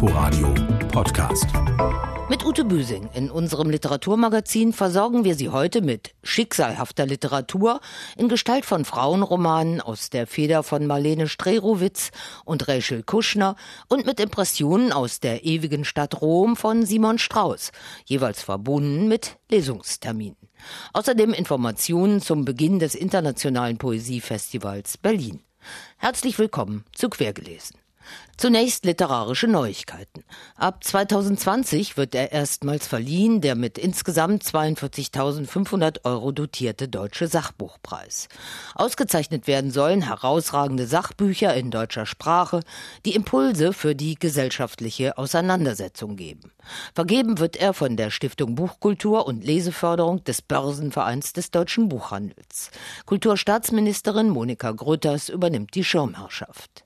Inforadio Podcast. Mit Ute Büsing in unserem Literaturmagazin versorgen wir Sie heute mit schicksalhafter Literatur in Gestalt von Frauenromanen aus der Feder von Marlene Strerowitz und Rachel Kuschner und mit Impressionen aus der ewigen Stadt Rom von Simon Strauß, jeweils verbunden mit Lesungsterminen. Außerdem Informationen zum Beginn des Internationalen Poesiefestivals Berlin. Herzlich willkommen zu Quergelesen. Zunächst literarische Neuigkeiten. Ab 2020 wird er erstmals verliehen, der mit insgesamt 42.500 Euro dotierte Deutsche Sachbuchpreis. Ausgezeichnet werden sollen herausragende Sachbücher in deutscher Sprache, die Impulse für die gesellschaftliche Auseinandersetzung geben. Vergeben wird er von der Stiftung Buchkultur und Leseförderung des Börsenvereins des deutschen Buchhandels. Kulturstaatsministerin Monika Grütters übernimmt die Schirmherrschaft.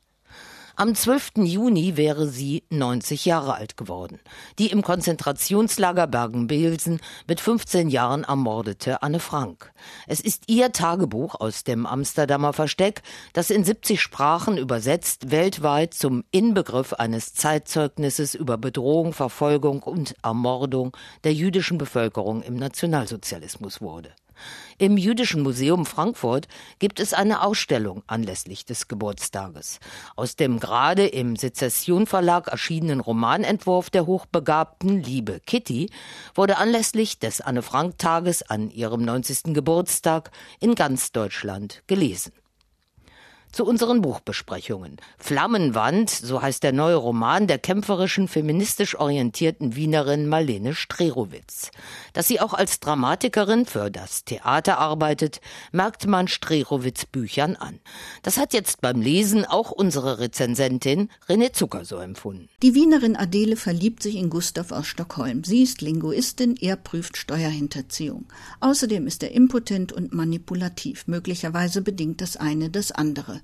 Am 12. Juni wäre sie 90 Jahre alt geworden. Die im Konzentrationslager Bergen-Belsen mit 15 Jahren ermordete Anne Frank. Es ist ihr Tagebuch aus dem Amsterdamer Versteck, das in 70 Sprachen übersetzt weltweit zum Inbegriff eines Zeitzeugnisses über Bedrohung, Verfolgung und Ermordung der jüdischen Bevölkerung im Nationalsozialismus wurde. Im Jüdischen Museum Frankfurt gibt es eine Ausstellung anlässlich des Geburtstages. Aus dem gerade im Sezession Verlag erschienenen Romanentwurf der Hochbegabten Liebe Kitty wurde anlässlich des Anne Frank Tages an ihrem 90. Geburtstag in ganz Deutschland gelesen zu unseren Buchbesprechungen. Flammenwand, so heißt der neue Roman der kämpferischen, feministisch orientierten Wienerin Marlene Strerowitz. Dass sie auch als Dramatikerin für das Theater arbeitet, merkt man Strerowitz Büchern an. Das hat jetzt beim Lesen auch unsere Rezensentin René Zucker so empfunden. Die Wienerin Adele verliebt sich in Gustav aus Stockholm. Sie ist Linguistin, er prüft Steuerhinterziehung. Außerdem ist er impotent und manipulativ. Möglicherweise bedingt das eine das andere.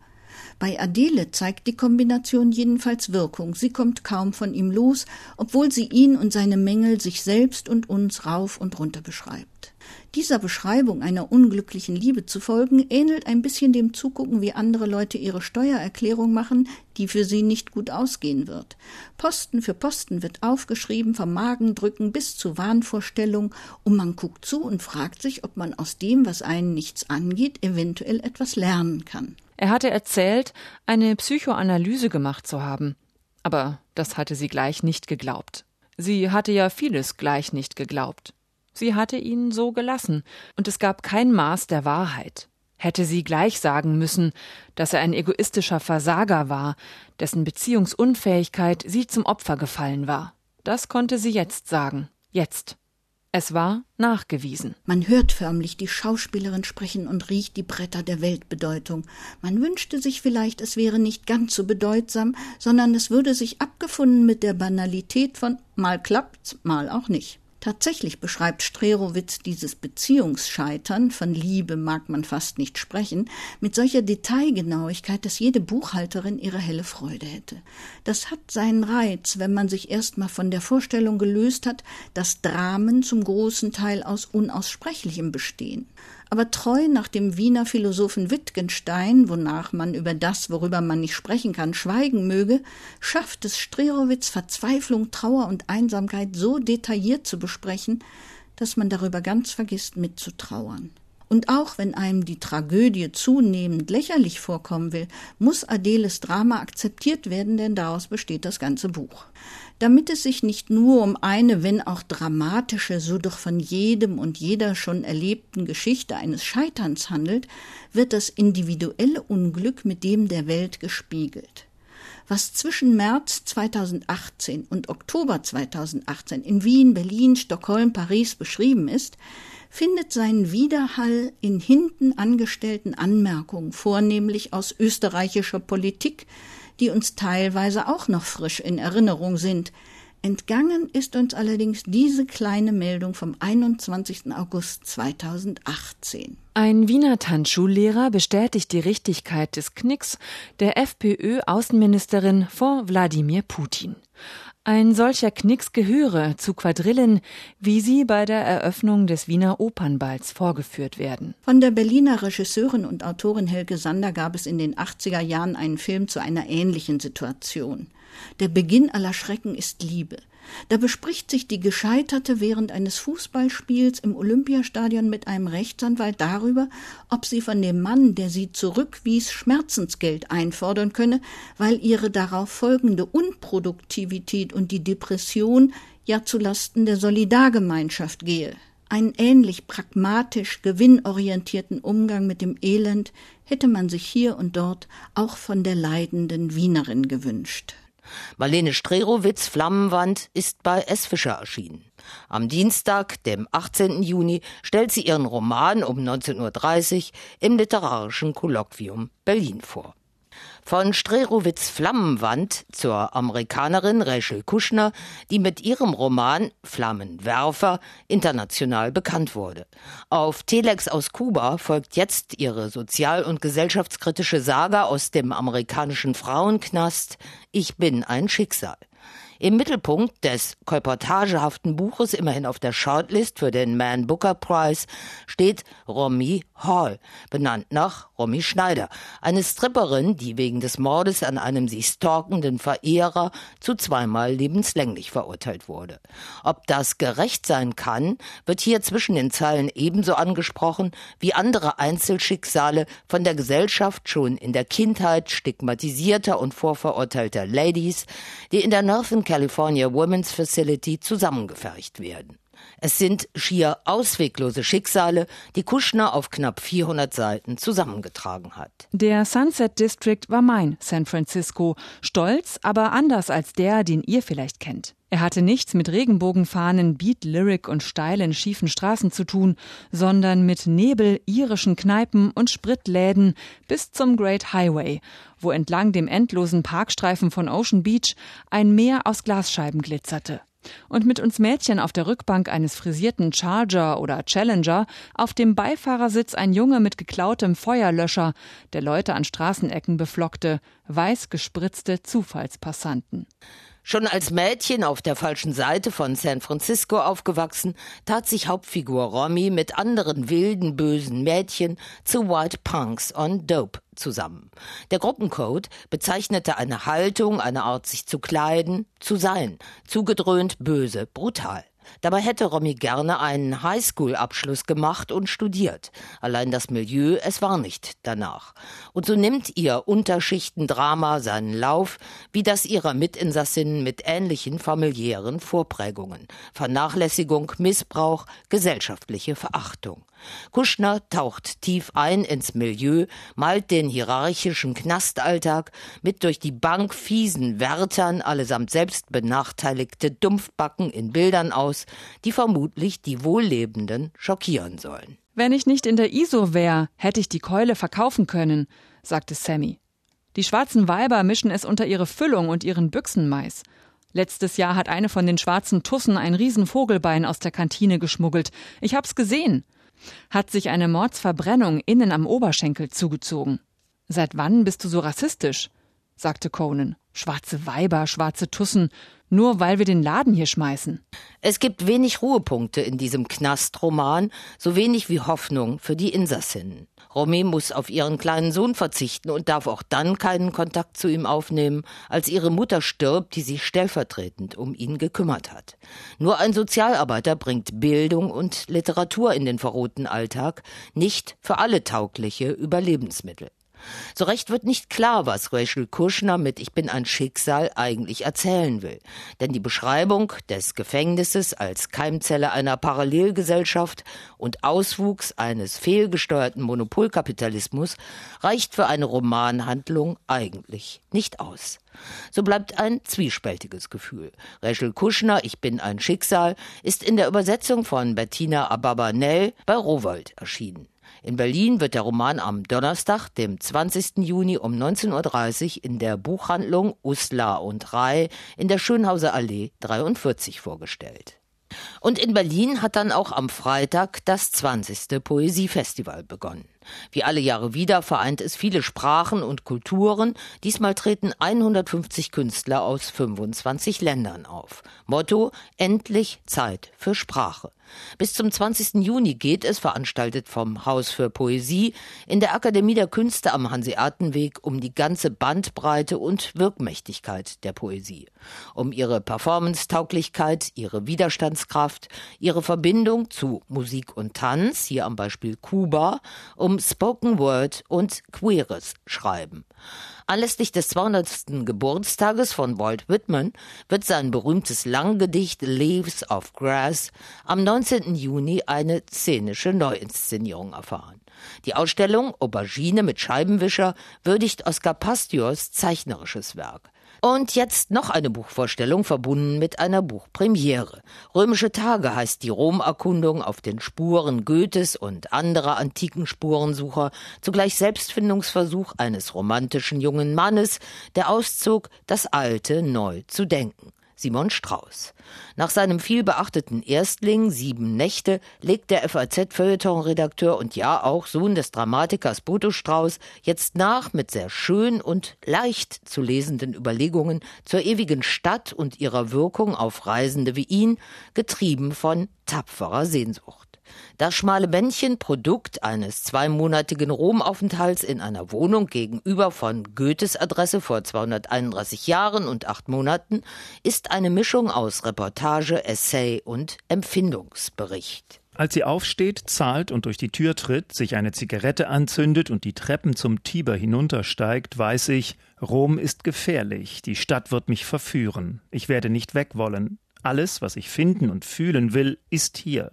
Bei Adele zeigt die Kombination jedenfalls Wirkung. Sie kommt kaum von ihm los, obwohl sie ihn und seine Mängel sich selbst und uns rauf und runter beschreibt. Dieser Beschreibung einer unglücklichen Liebe zu folgen, ähnelt ein bisschen dem Zugucken, wie andere Leute ihre Steuererklärung machen, die für sie nicht gut ausgehen wird. Posten für Posten wird aufgeschrieben, vom Magendrücken bis zu Wahnvorstellung, und man guckt zu und fragt sich, ob man aus dem, was einen nichts angeht, eventuell etwas lernen kann. Er hatte erzählt, eine Psychoanalyse gemacht zu haben. Aber das hatte sie gleich nicht geglaubt. Sie hatte ja vieles gleich nicht geglaubt. Sie hatte ihn so gelassen, und es gab kein Maß der Wahrheit. Hätte sie gleich sagen müssen, dass er ein egoistischer Versager war, dessen Beziehungsunfähigkeit sie zum Opfer gefallen war. Das konnte sie jetzt sagen. Jetzt. Es war nachgewiesen. Man hört förmlich die Schauspielerin sprechen und riecht die Bretter der Weltbedeutung. Man wünschte sich vielleicht, es wäre nicht ganz so bedeutsam, sondern es würde sich abgefunden mit der Banalität von mal klappt's, mal auch nicht. Tatsächlich beschreibt Strerowitz dieses Beziehungsscheitern, von Liebe mag man fast nicht sprechen, mit solcher Detailgenauigkeit, dass jede Buchhalterin ihre helle Freude hätte. Das hat seinen Reiz, wenn man sich erst mal von der Vorstellung gelöst hat, dass Dramen zum großen Teil aus Unaussprechlichem bestehen aber treu nach dem Wiener Philosophen Wittgenstein, wonach man über das, worüber man nicht sprechen kann, schweigen möge, schafft es Strerowitz Verzweiflung, Trauer und Einsamkeit so detailliert zu besprechen, dass man darüber ganz vergisst mitzutrauern. Und auch wenn einem die Tragödie zunehmend lächerlich vorkommen will, muss Adeles Drama akzeptiert werden, denn daraus besteht das ganze Buch damit es sich nicht nur um eine, wenn auch dramatische, so doch von jedem und jeder schon erlebten Geschichte eines Scheiterns handelt, wird das individuelle Unglück mit dem der Welt gespiegelt. Was zwischen März 2018 und Oktober 2018 in Wien, Berlin, Stockholm, Paris beschrieben ist, findet seinen Widerhall in hinten angestellten Anmerkungen, vornehmlich aus österreichischer Politik, die uns teilweise auch noch frisch in Erinnerung sind. Entgangen ist uns allerdings diese kleine Meldung vom 21. August 2018. Ein Wiener Tanzschullehrer bestätigt die Richtigkeit des Knicks der FPÖ-Außenministerin vor Wladimir Putin. Ein solcher Knicks gehöre zu Quadrillen, wie sie bei der Eröffnung des Wiener Opernballs vorgeführt werden. Von der Berliner Regisseurin und Autorin Helge Sander gab es in den 80er Jahren einen Film zu einer ähnlichen Situation. Der Beginn aller Schrecken ist Liebe. Da bespricht sich die Gescheiterte während eines Fußballspiels im Olympiastadion mit einem Rechtsanwalt darüber, ob sie von dem Mann, der sie zurückwies, Schmerzensgeld einfordern könne, weil ihre darauf folgende Unproduktivität und die Depression ja zulasten der Solidargemeinschaft gehe. Einen ähnlich pragmatisch gewinnorientierten Umgang mit dem Elend hätte man sich hier und dort auch von der leidenden Wienerin gewünscht. Marlene Strerowitz Flammenwand ist bei S. Fischer erschienen. Am Dienstag, dem 18. Juni, stellt sie ihren Roman um 19.30 Uhr im Literarischen Kolloquium Berlin vor. Von Strerowitz Flammenwand zur Amerikanerin Rachel Kushner, die mit ihrem Roman Flammenwerfer international bekannt wurde. Auf Telex aus Kuba folgt jetzt ihre sozial- und gesellschaftskritische Saga aus dem amerikanischen Frauenknast Ich bin ein Schicksal. Im Mittelpunkt des kolportagehaften Buches, immerhin auf der Shortlist für den Man Booker Prize, steht Romy Hall, benannt nach Romy Schneider, eine Stripperin, die wegen des Mordes an einem sie stalkenden Verehrer zu zweimal lebenslänglich verurteilt wurde. Ob das gerecht sein kann, wird hier zwischen den Zeilen ebenso angesprochen wie andere Einzelschicksale von der Gesellschaft schon in der Kindheit stigmatisierter und vorverurteilter Ladies, die in der Northern California Women's Facility zusammengefercht werden. Es sind schier ausweglose Schicksale, die Kuschner auf knapp 400 Seiten zusammengetragen hat. Der Sunset District war mein San Francisco, stolz, aber anders als der, den ihr vielleicht kennt. Er hatte nichts mit Regenbogenfahnen, Beat Lyric und steilen, schiefen Straßen zu tun, sondern mit Nebel, irischen Kneipen und Spritläden bis zum Great Highway, wo entlang dem endlosen Parkstreifen von Ocean Beach ein Meer aus Glasscheiben glitzerte. Und mit uns Mädchen auf der Rückbank eines frisierten Charger oder Challenger, auf dem Beifahrersitz ein Junge mit geklautem Feuerlöscher, der Leute an Straßenecken beflockte, weiß gespritzte Zufallspassanten. Schon als Mädchen auf der falschen Seite von San Francisco aufgewachsen, tat sich Hauptfigur Romy mit anderen wilden, bösen Mädchen zu White Punks on Dope zusammen. Der Gruppencode bezeichnete eine Haltung, eine Art sich zu kleiden, zu sein, zugedröhnt, böse, brutal. Dabei hätte Romy gerne einen Highschool-Abschluss gemacht und studiert. Allein das Milieu, es war nicht danach. Und so nimmt ihr Unterschichtendrama seinen Lauf, wie das ihrer Mitinsassinnen mit ähnlichen familiären Vorprägungen. Vernachlässigung, Missbrauch, gesellschaftliche Verachtung. Kuschner taucht tief ein ins Milieu, malt den hierarchischen Knastalltag mit durch die Bank fiesen Wärtern, allesamt selbst benachteiligte Dumpfbacken in Bildern aus, die vermutlich die Wohllebenden schockieren sollen. Wenn ich nicht in der ISO wäre, hätte ich die Keule verkaufen können, sagte Sammy. Die schwarzen Weiber mischen es unter ihre Füllung und ihren Büchsenmais. Letztes Jahr hat eine von den schwarzen Tussen ein Riesenvogelbein aus der Kantine geschmuggelt. Ich hab's gesehen hat sich eine Mordsverbrennung innen am Oberschenkel zugezogen. Seit wann bist du so rassistisch? Sagte Conan. Schwarze Weiber, schwarze Tussen, nur weil wir den Laden hier schmeißen. Es gibt wenig Ruhepunkte in diesem Knastroman, so wenig wie Hoffnung für die Insassinnen. Romy muss auf ihren kleinen Sohn verzichten und darf auch dann keinen Kontakt zu ihm aufnehmen, als ihre Mutter stirbt, die sich stellvertretend um ihn gekümmert hat. Nur ein Sozialarbeiter bringt Bildung und Literatur in den verrohten Alltag, nicht für alle taugliche Überlebensmittel. So recht wird nicht klar, was Rachel Kushner mit Ich bin ein Schicksal eigentlich erzählen will. Denn die Beschreibung des Gefängnisses als Keimzelle einer Parallelgesellschaft und Auswuchs eines fehlgesteuerten Monopolkapitalismus reicht für eine Romanhandlung eigentlich nicht aus. So bleibt ein zwiespältiges Gefühl. Rachel Kushner, Ich bin ein Schicksal, ist in der Übersetzung von Bettina Ababanel bei Rowold erschienen. In Berlin wird der Roman am Donnerstag, dem 20. Juni um 19.30 Uhr in der Buchhandlung Usla und Rai in der Schönhauser Allee 43 vorgestellt. Und in Berlin hat dann auch am Freitag das 20. Poesiefestival begonnen. Wie alle Jahre wieder vereint es viele Sprachen und Kulturen. Diesmal treten 150 Künstler aus 25 Ländern auf. Motto: Endlich Zeit für Sprache. Bis zum 20. Juni geht es, veranstaltet vom Haus für Poesie, in der Akademie der Künste am Hanseatenweg um die ganze Bandbreite und Wirkmächtigkeit der Poesie. Um ihre Performance-Tauglichkeit, ihre Widerstandskraft, ihre Verbindung zu Musik und Tanz, hier am Beispiel Kuba, um Spoken Word und queeres Schreiben. Anlässlich des 200. Geburtstages von Walt Whitman wird sein berühmtes Langgedicht Leaves of Grass am 19. Juni eine szenische Neuinszenierung erfahren. Die Ausstellung Aubergine mit Scheibenwischer würdigt Oscar Pastiors zeichnerisches Werk. Und jetzt noch eine Buchvorstellung verbunden mit einer Buchpremiere. Römische Tage heißt die Romerkundung auf den Spuren Goethes und anderer antiken Spurensucher, zugleich Selbstfindungsversuch eines romantischen jungen Mannes, der auszog, das Alte neu zu denken. Simon Strauß. Nach seinem vielbeachteten Erstling Sieben Nächte legt der FAZ-Feuilleton-Redakteur und ja auch Sohn des Dramatikers Bodo Strauß jetzt nach mit sehr schön und leicht zu lesenden Überlegungen zur ewigen Stadt und ihrer Wirkung auf Reisende wie ihn, getrieben von tapferer Sehnsucht. Das schmale Bändchen, Produkt eines zweimonatigen Romaufenthalts in einer Wohnung gegenüber von Goethes Adresse vor 231 Jahren und acht Monaten, ist eine Mischung aus Reportage, Essay und Empfindungsbericht. Als sie aufsteht, zahlt und durch die Tür tritt, sich eine Zigarette anzündet und die Treppen zum Tiber hinuntersteigt, weiß ich, Rom ist gefährlich, die Stadt wird mich verführen. Ich werde nicht weg wollen. Alles, was ich finden und fühlen will, ist hier.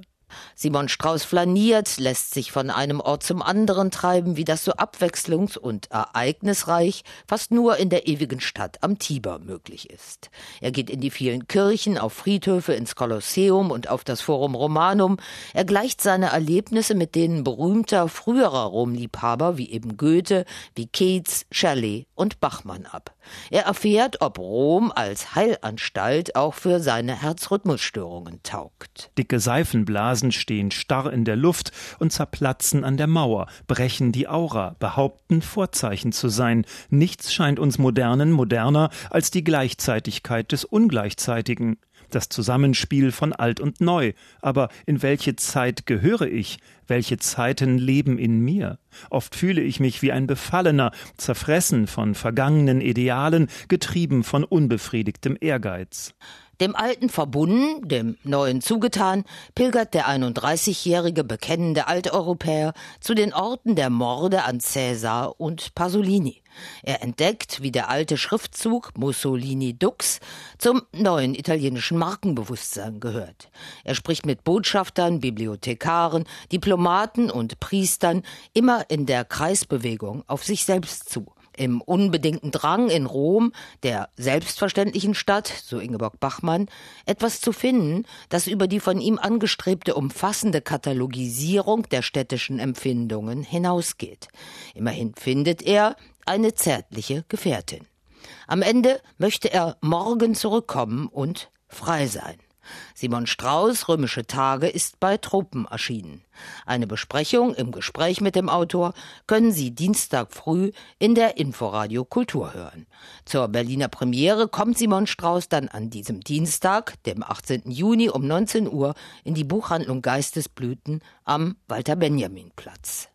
Simon Strauß flaniert, lässt sich von einem Ort zum anderen treiben, wie das so abwechslungs- und ereignisreich fast nur in der ewigen Stadt am Tiber möglich ist. Er geht in die vielen Kirchen, auf Friedhöfe, ins Kolosseum und auf das Forum Romanum. Er gleicht seine Erlebnisse mit denen berühmter früherer Romliebhaber wie eben Goethe, wie Keats, Shelley und Bachmann ab. Er erfährt, ob Rom als Heilanstalt auch für seine Herzrhythmusstörungen taugt. Dicke Seifenblasen stehen starr in der Luft und zerplatzen an der Mauer, brechen die Aura, behaupten Vorzeichen zu sein. Nichts scheint uns Modernen moderner als die Gleichzeitigkeit des Ungleichzeitigen das Zusammenspiel von alt und neu. Aber in welche Zeit gehöre ich? Welche Zeiten leben in mir? Oft fühle ich mich wie ein Befallener, zerfressen von vergangenen Idealen, getrieben von unbefriedigtem Ehrgeiz. Dem Alten verbunden, dem Neuen zugetan, pilgert der 31-jährige bekennende Alteuropäer zu den Orten der Morde an Cäsar und Pasolini. Er entdeckt, wie der alte Schriftzug Mussolini Dux zum neuen italienischen Markenbewusstsein gehört. Er spricht mit Botschaftern, Bibliothekaren, Diplomaten und Priestern immer in der Kreisbewegung auf sich selbst zu im unbedingten Drang in Rom, der selbstverständlichen Stadt, so Ingeborg Bachmann, etwas zu finden, das über die von ihm angestrebte umfassende Katalogisierung der städtischen Empfindungen hinausgeht. Immerhin findet er eine zärtliche Gefährtin. Am Ende möchte er morgen zurückkommen und frei sein. Simon Strauß Römische Tage ist bei Truppen erschienen. Eine Besprechung im Gespräch mit dem Autor können Sie Dienstag früh in der Inforadio Kultur hören. Zur Berliner Premiere kommt Simon Strauß dann an diesem Dienstag, dem 18. Juni um 19 Uhr in die Buchhandlung Geistesblüten am Walter Benjamin Platz.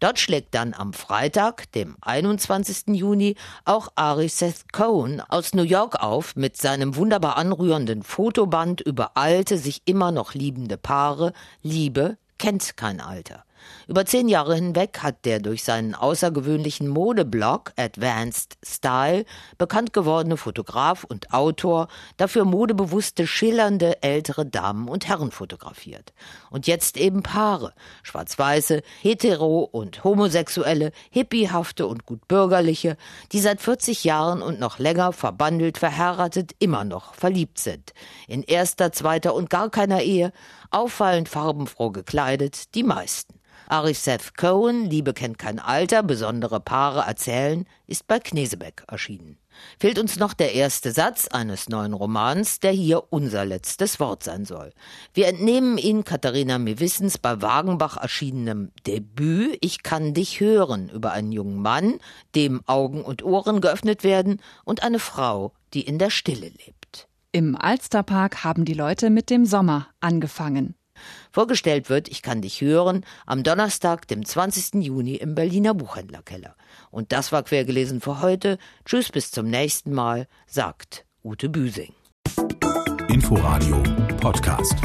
Dort schlägt dann am Freitag, dem 21. Juni, auch Ari Seth Cohen aus New York auf mit seinem wunderbar anrührenden Fotoband über alte, sich immer noch liebende Paare, Liebe kennt kein Alter. Über zehn Jahre hinweg hat der durch seinen außergewöhnlichen Modeblog Advanced Style bekannt gewordene Fotograf und Autor dafür modebewusste, schillernde ältere Damen und Herren fotografiert. Und jetzt eben Paare, schwarz-weiße, hetero und homosexuelle, hippiehafte und gut bürgerliche, die seit 40 Jahren und noch länger verbandelt, verheiratet, immer noch verliebt sind. In erster, zweiter und gar keiner Ehe, auffallend farbenfroh gekleidet, die meisten. Ariseth Cohen, Liebe kennt kein Alter, besondere Paare erzählen, ist bei Knesebeck erschienen. Fehlt uns noch der erste Satz eines neuen Romans, der hier unser letztes Wort sein soll. Wir entnehmen ihn Katharina Mewissens bei Wagenbach erschienenem Debüt Ich kann dich hören über einen jungen Mann, dem Augen und Ohren geöffnet werden und eine Frau, die in der Stille lebt. Im Alsterpark haben die Leute mit dem Sommer angefangen. Vorgestellt wird Ich kann dich hören am Donnerstag, dem 20. Juni im Berliner Buchhändlerkeller. Und das war quergelesen für heute. Tschüss, bis zum nächsten Mal, sagt Ute Büsing. Inforadio Podcast.